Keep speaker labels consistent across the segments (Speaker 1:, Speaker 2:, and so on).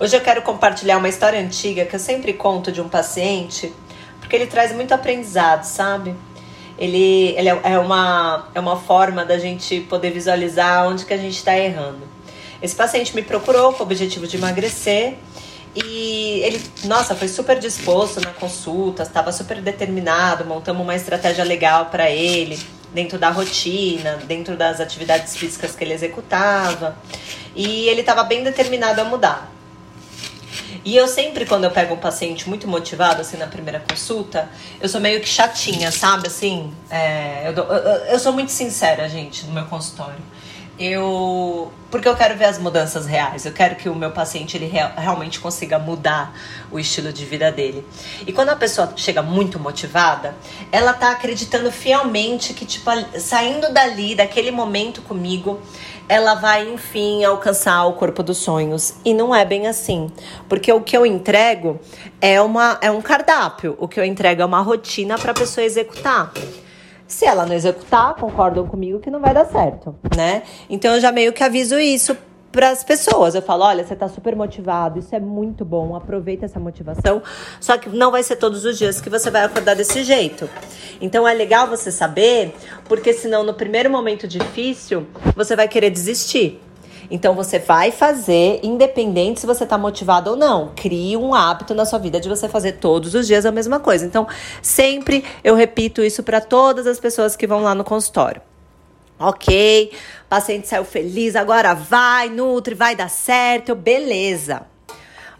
Speaker 1: Hoje eu quero compartilhar uma história antiga que eu sempre conto de um paciente, porque ele traz muito aprendizado, sabe? Ele, ele é, é uma, é uma forma da gente poder visualizar onde que a gente está errando. Esse paciente me procurou com o objetivo de emagrecer e ele, nossa, foi super disposto na consulta, estava super determinado, montamos uma estratégia legal para ele, dentro da rotina, dentro das atividades físicas que ele executava. E ele estava bem determinado a mudar. E eu sempre, quando eu pego um paciente muito motivado, assim, na primeira consulta, eu sou meio que chatinha, sabe? Assim, é, eu, eu, eu sou muito sincera, gente, no meu consultório eu porque eu quero ver as mudanças reais. Eu quero que o meu paciente ele real, realmente consiga mudar o estilo de vida dele. E quando a pessoa chega muito motivada, ela tá acreditando fielmente que tipo saindo dali daquele momento comigo, ela vai enfim alcançar o corpo dos sonhos. E não é bem assim, porque o que eu entrego é uma é um cardápio. O que eu entrego é uma rotina para pessoa executar. Se ela não executar, concordam comigo que não vai dar certo, né? Então eu já meio que aviso isso para as pessoas. Eu falo, olha, você está super motivado, isso é muito bom, aproveita essa motivação. Só que não vai ser todos os dias que você vai acordar desse jeito. Então é legal você saber, porque senão no primeiro momento difícil, você vai querer desistir. Então você vai fazer, independente se você está motivado ou não. Crie um hábito na sua vida de você fazer todos os dias a mesma coisa. Então, sempre eu repito isso para todas as pessoas que vão lá no consultório. Ok, paciente saiu feliz, agora vai, nutre, vai dar certo, beleza.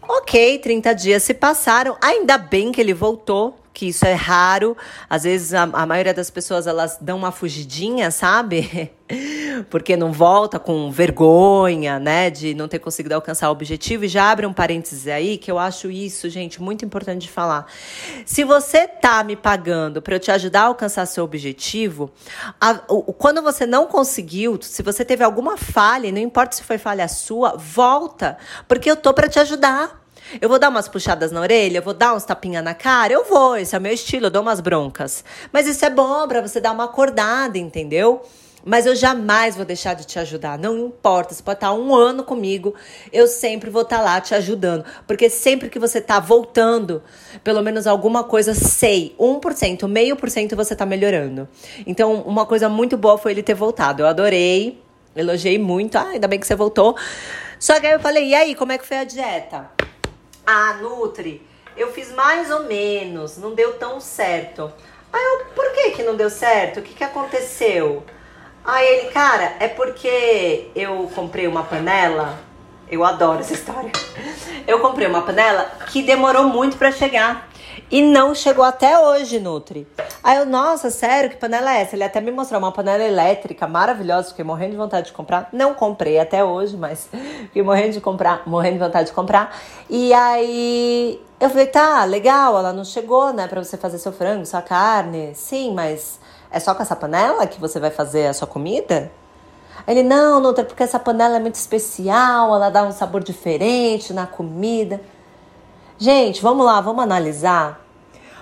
Speaker 1: Ok, 30 dias se passaram, ainda bem que ele voltou, que isso é raro. Às vezes a, a maioria das pessoas elas dão uma fugidinha, sabe? Porque não volta com vergonha, né, de não ter conseguido alcançar o objetivo. E já abre um parênteses aí que eu acho isso, gente, muito importante de falar. Se você tá me pagando para eu te ajudar a alcançar seu objetivo, a, o, quando você não conseguiu, se você teve alguma falha, não importa se foi falha sua, volta, porque eu tô para te ajudar. Eu vou dar umas puxadas na orelha, eu vou dar uns tapinhas na cara, eu vou, esse é o meu estilo, eu dou umas broncas. Mas isso é bom para você dar uma acordada, entendeu? Mas eu jamais vou deixar de te ajudar. Não importa, você pode estar um ano comigo, eu sempre vou estar lá te ajudando. Porque sempre que você está voltando, pelo menos alguma coisa, sei, 1%, meio por cento você está melhorando. Então, uma coisa muito boa foi ele ter voltado. Eu adorei, elogiei muito. Ah, ainda bem que você voltou. Só que aí eu falei, e aí, como é que foi a dieta? Ah, Nutri, eu fiz mais ou menos, não deu tão certo. Aí eu, por que que não deu certo? O que que aconteceu? Aí ele, cara, é porque eu comprei uma panela. Eu adoro essa história. Eu comprei uma panela que demorou muito para chegar. E não chegou até hoje, Nutri. Aí eu, nossa, sério, que panela é essa? Ele até me mostrou uma panela elétrica maravilhosa, fiquei morrendo de vontade de comprar. Não comprei até hoje, mas fiquei morrendo de comprar, morrendo de vontade de comprar. E aí eu falei, tá, legal, ela não chegou, né, pra você fazer seu frango, sua carne. Sim, mas é só com essa panela que você vai fazer a sua comida? Ele, não, Nutri, porque essa panela é muito especial, ela dá um sabor diferente na comida. Gente, vamos lá, vamos analisar.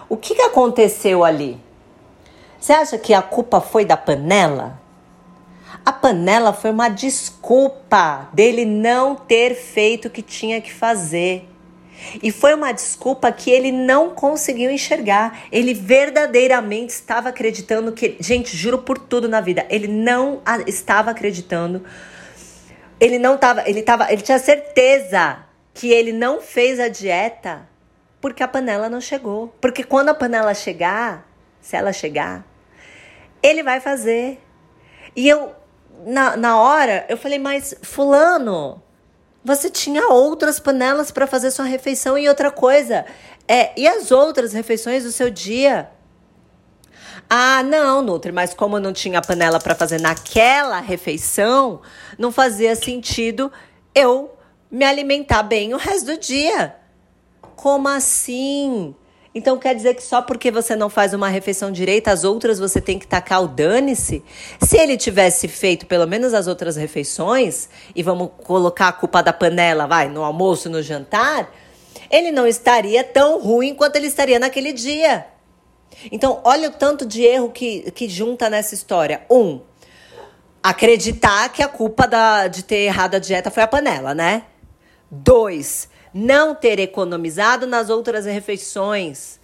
Speaker 1: O que, que aconteceu ali? Você acha que a culpa foi da panela? A panela foi uma desculpa dele não ter feito o que tinha que fazer. E foi uma desculpa que ele não conseguiu enxergar. Ele verdadeiramente estava acreditando que. Gente, juro por tudo na vida. Ele não estava acreditando. Ele não estava. Ele, tava, ele tinha certeza que ele não fez a dieta porque a panela não chegou. Porque quando a panela chegar, se ela chegar, ele vai fazer. E eu, na, na hora, eu falei, mas Fulano, você tinha outras panelas para fazer sua refeição e outra coisa. É, e as outras refeições do seu dia? Ah, não, Nutri, mas como não tinha panela para fazer naquela refeição, não fazia sentido eu me alimentar bem o resto do dia. Como assim? Então quer dizer que só porque você não faz uma refeição direita, as outras você tem que tacar o dane-se? Se ele tivesse feito pelo menos as outras refeições, e vamos colocar a culpa da panela, vai, no almoço, no jantar, ele não estaria tão ruim quanto ele estaria naquele dia. Então, olha o tanto de erro que, que junta nessa história. Um, acreditar que a culpa da, de ter errado a dieta foi a panela, né? Dois, não ter economizado nas outras refeições,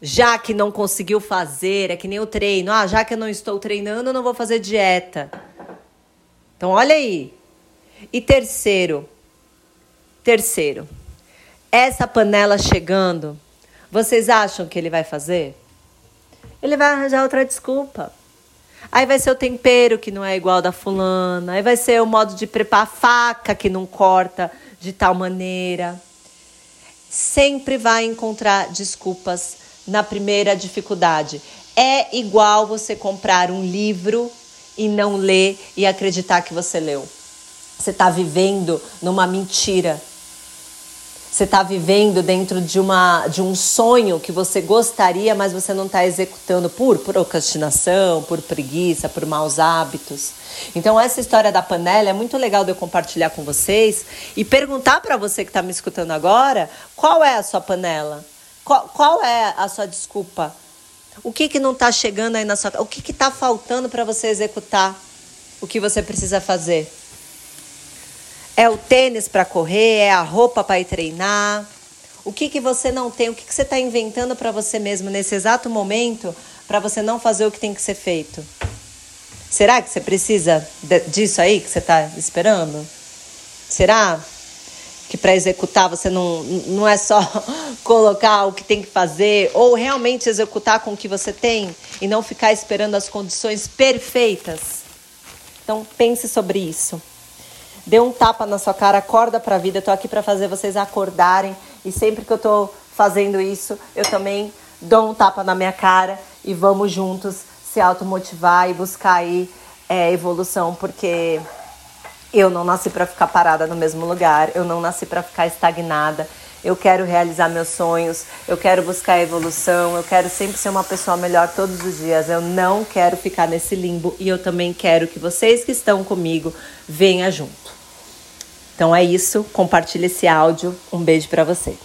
Speaker 1: já que não conseguiu fazer, é que nem o treino. Ah, já que eu não estou treinando, eu não vou fazer dieta. Então, olha aí. E terceiro, terceiro, essa panela chegando, vocês acham que ele vai fazer? Ele vai arranjar outra desculpa. Aí vai ser o tempero que não é igual da fulana, aí vai ser o modo de preparar a faca que não corta de tal maneira. Sempre vai encontrar desculpas na primeira dificuldade. É igual você comprar um livro e não ler e acreditar que você leu. Você está vivendo numa mentira. Você está vivendo dentro de, uma, de um sonho que você gostaria, mas você não está executando por procrastinação, por preguiça, por maus hábitos. Então, essa história da panela é muito legal de eu compartilhar com vocês e perguntar para você que está me escutando agora qual é a sua panela? Qual, qual é a sua desculpa? O que, que não está chegando aí na sua O que está faltando para você executar o que você precisa fazer? É o tênis para correr? É a roupa para ir treinar? O que, que você não tem? O que, que você está inventando para você mesmo nesse exato momento para você não fazer o que tem que ser feito? Será que você precisa disso aí que você está esperando? Será que para executar você não, não é só colocar o que tem que fazer ou realmente executar com o que você tem e não ficar esperando as condições perfeitas? Então pense sobre isso dê um tapa na sua cara, acorda para a vida. Eu tô aqui para fazer vocês acordarem e sempre que eu tô fazendo isso, eu também dou um tapa na minha cara e vamos juntos se automotivar e buscar aí é, evolução, porque eu não nasci para ficar parada no mesmo lugar, eu não nasci para ficar estagnada. Eu quero realizar meus sonhos, eu quero buscar evolução, eu quero sempre ser uma pessoa melhor todos os dias. Eu não quero ficar nesse limbo e eu também quero que vocês que estão comigo venham junto. Então é isso, compartilhe esse áudio. Um beijo para você.